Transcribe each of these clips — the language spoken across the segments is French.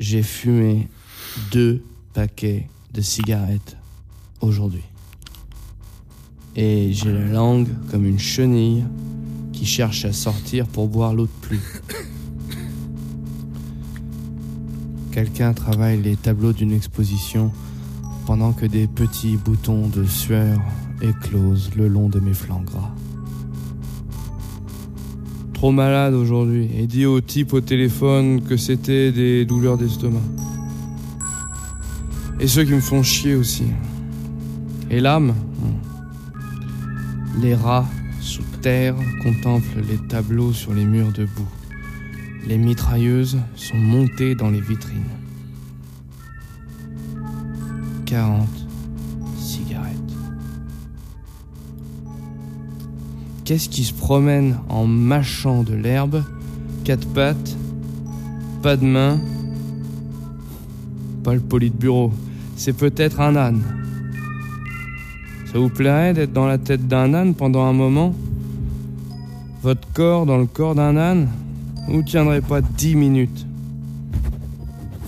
J'ai fumé deux paquets de cigarettes aujourd'hui. Et j'ai la langue comme une chenille qui cherche à sortir pour boire l'eau de pluie. Quelqu'un travaille les tableaux d'une exposition pendant que des petits boutons de sueur éclosent le long de mes flancs gras. Trop malade aujourd'hui et dit au type au téléphone que c'était des douleurs d'estomac. Et ceux qui me font chier aussi. Et l'âme Les rats sous terre contemplent les tableaux sur les murs debout. Les mitrailleuses sont montées dans les vitrines. 40 Qu'est-ce qui se promène en mâchant de l'herbe? Quatre pattes, pas de main, pas le poli de bureau. C'est peut-être un âne. Ça vous plairait d'être dans la tête d'un âne pendant un moment? Votre corps dans le corps d'un âne? Vous tiendrez pas dix minutes.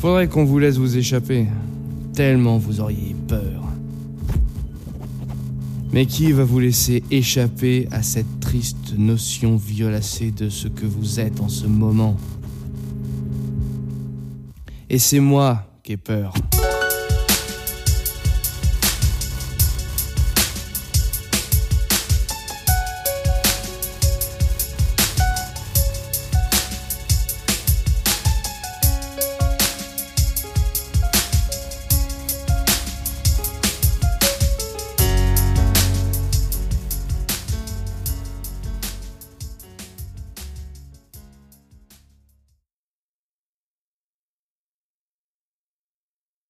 Faudrait qu'on vous laisse vous échapper. Tellement vous auriez peur. Mais qui va vous laisser échapper à cette triste notion violacée de ce que vous êtes en ce moment? Et c'est moi qui ai peur.